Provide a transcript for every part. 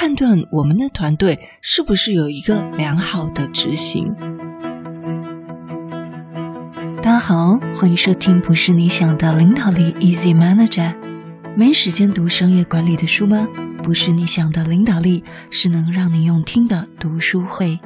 判断我们的团队是不是有一个良好的执行。大家好，欢迎收听不是你想的领导力 Easy Manager。没时间读商业管理的书吗？不是你想的领导力，是能让你用听的读书会。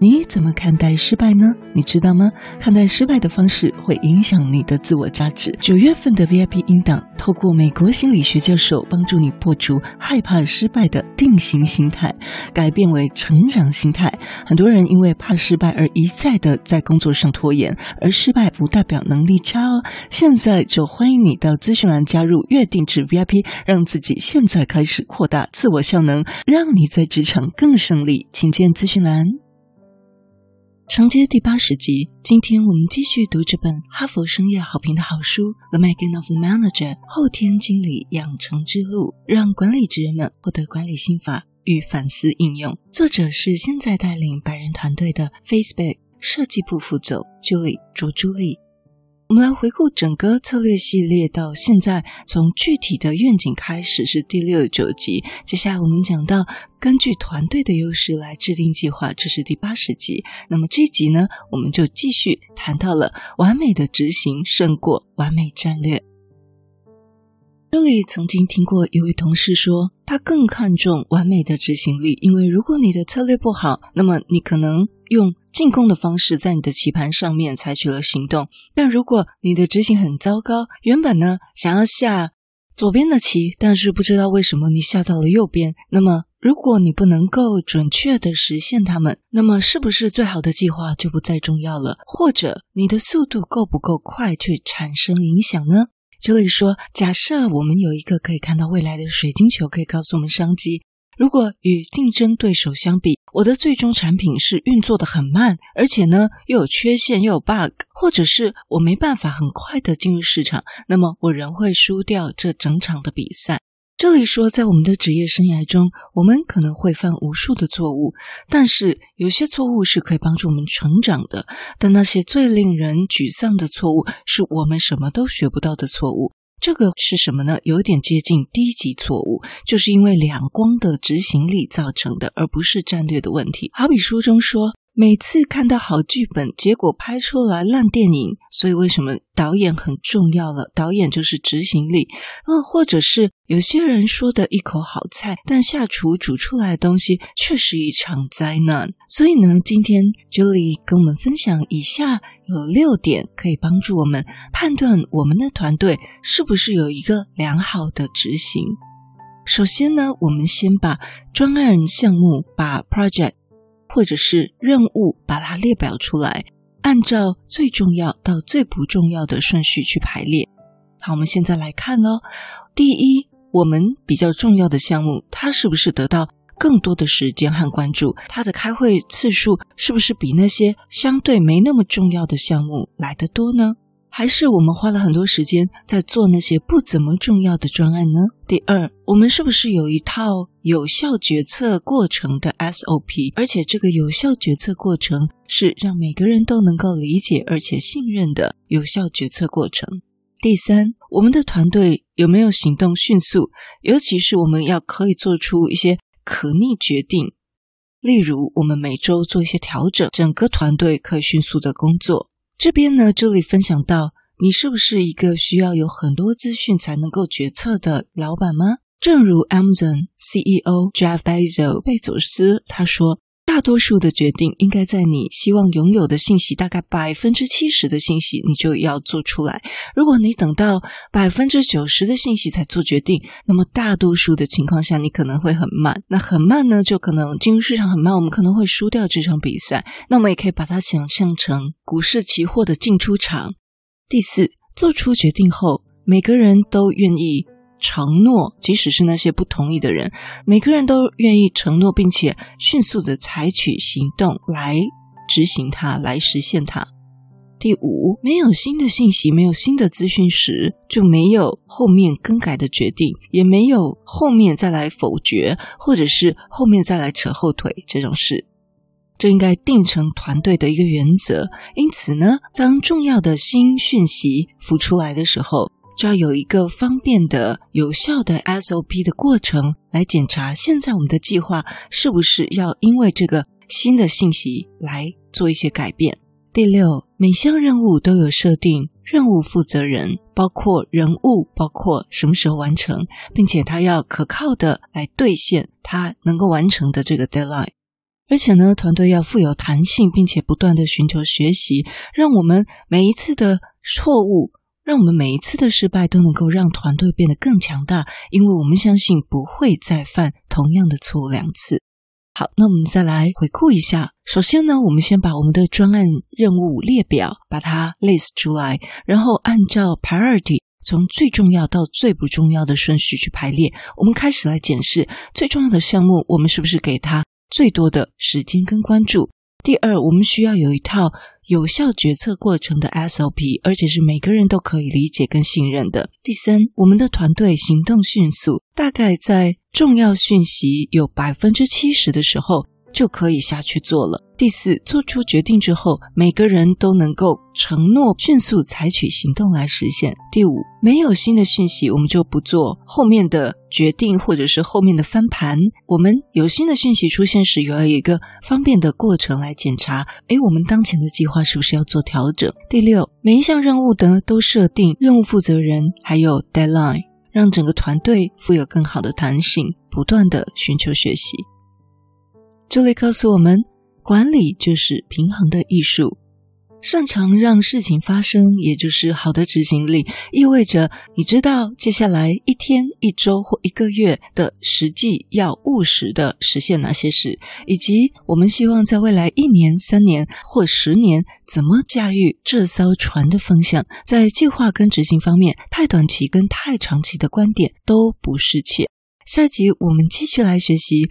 你怎么看待失败呢？你知道吗？看待失败的方式会影响你的自我价值。九月份的 VIP 音档，透过美国心理学教授帮助你破除害怕失败的定型心态，改变为成长心态。很多人因为怕失败而一再的在工作上拖延，而失败不代表能力差哦。现在就欢迎你到资讯栏加入月定制 VIP，让自己现在开始扩大自我效能，让你在职场更胜利。请见资讯栏。承接第八十集，今天我们继续读这本哈佛商业好评的好书《The Making of a Manager》后天经理养成之路，让管理职员们获得管理心法与反思应用。作者是现在带领百人团队的 Facebook 设计部副总 Julie 卓朱莉。我们来回顾整个策略系列到现在，从具体的愿景开始是第六九集。接下来我们讲到根据团队的优势来制定计划，这是第八十集。那么这集呢，我们就继续谈到了完美的执行胜过完美战略。这里曾经听过一位同事说，他更看重完美的执行力，因为如果你的策略不好，那么你可能用进攻的方式在你的棋盘上面采取了行动。但如果你的执行很糟糕，原本呢想要下左边的棋，但是不知道为什么你下到了右边，那么如果你不能够准确地实现它们，那么是不是最好的计划就不再重要了？或者你的速度够不够快去产生影响呢？这里说，假设我们有一个可以看到未来的水晶球，可以告诉我们商机。如果与竞争对手相比，我的最终产品是运作的很慢，而且呢又有缺陷又有 bug，或者是我没办法很快的进入市场，那么我仍会输掉这整场的比赛。这里说，在我们的职业生涯中，我们可能会犯无数的错误，但是有些错误是可以帮助我们成长的。但那些最令人沮丧的错误，是我们什么都学不到的错误。这个是什么呢？有点接近低级错误，就是因为两光的执行力造成的，而不是战略的问题。好比书中说。每次看到好剧本，结果拍出来烂电影，所以为什么导演很重要了？导演就是执行力。嗯，或者是有些人说的一口好菜，但下厨煮出来的东西却是一场灾难。所以呢，今天 Julie 跟我们分享以下有六点，可以帮助我们判断我们的团队是不是有一个良好的执行。首先呢，我们先把专案项目，把 project。或者是任务，把它列表出来，按照最重要到最不重要的顺序去排列。好，我们现在来看喽。第一，我们比较重要的项目，它是不是得到更多的时间和关注？它的开会次数是不是比那些相对没那么重要的项目来得多呢？还是我们花了很多时间在做那些不怎么重要的专案呢？第二，我们是不是有一套有效决策过程的 SOP？而且这个有效决策过程是让每个人都能够理解而且信任的有效决策过程。第三，我们的团队有没有行动迅速？尤其是我们要可以做出一些可逆决定，例如我们每周做一些调整，整个团队可以迅速的工作。这边呢，这里分享到，你是不是一个需要有很多资讯才能够决策的老板吗？正如 Amazon CEO Jeff Bezos 贝佐斯他说。大多数的决定应该在你希望拥有的信息大概百分之七十的信息，你就要做出来。如果你等到百分之九十的信息才做决定，那么大多数的情况下你可能会很慢。那很慢呢，就可能进入市场很慢，我们可能会输掉这场比赛。那我们也可以把它想象成股市期货的进出场。第四，做出决定后，每个人都愿意。承诺，即使是那些不同意的人，每个人都愿意承诺，并且迅速的采取行动来执行它，来实现它。第五，没有新的信息，没有新的资讯时，就没有后面更改的决定，也没有后面再来否决，或者是后面再来扯后腿这种事。这应该定成团队的一个原则。因此呢，当重要的新讯息浮出来的时候，就要有一个方便的、有效的 SOP 的过程来检查，现在我们的计划是不是要因为这个新的信息来做一些改变。第六，每项任务都有设定任务负责人，包括人物，包括什么时候完成，并且他要可靠的来兑现他能够完成的这个 deadline。而且呢，团队要富有弹性，并且不断的寻求学习，让我们每一次的错误，让我们每一次的失败都能够让团队变得更强大，因为我们相信不会再犯同样的错误两次。好，那我们再来回顾一下。首先呢，我们先把我们的专案任务列表把它 list 出来，然后按照 priority 从最重要到最不重要的顺序去排列。我们开始来检视最重要的项目，我们是不是给它最多的时间跟关注？第二，我们需要有一套有效决策过程的 SOP，而且是每个人都可以理解跟信任的。第三，我们的团队行动迅速，大概在重要讯息有百分之七十的时候，就可以下去做了。第四，做出决定之后，每个人都能够承诺迅速采取行动来实现。第五，没有新的讯息，我们就不做后面的决定或者是后面的翻盘。我们有新的讯息出现时，也要有一个方便的过程来检查，诶，我们当前的计划是不是要做调整？第六，每一项任务呢，都设定任务负责人还有 deadline，让整个团队富有更好的弹性，不断的寻求学习。这里告诉我们，管理就是平衡的艺术。擅长让事情发生，也就是好的执行力，意味着你知道接下来一天、一周或一个月的实际要务实的实现哪些事，以及我们希望在未来一年、三年或十年怎么驾驭这艘船的风向。在计划跟执行方面，太短期跟太长期的观点都不适切。下集我们继续来学习。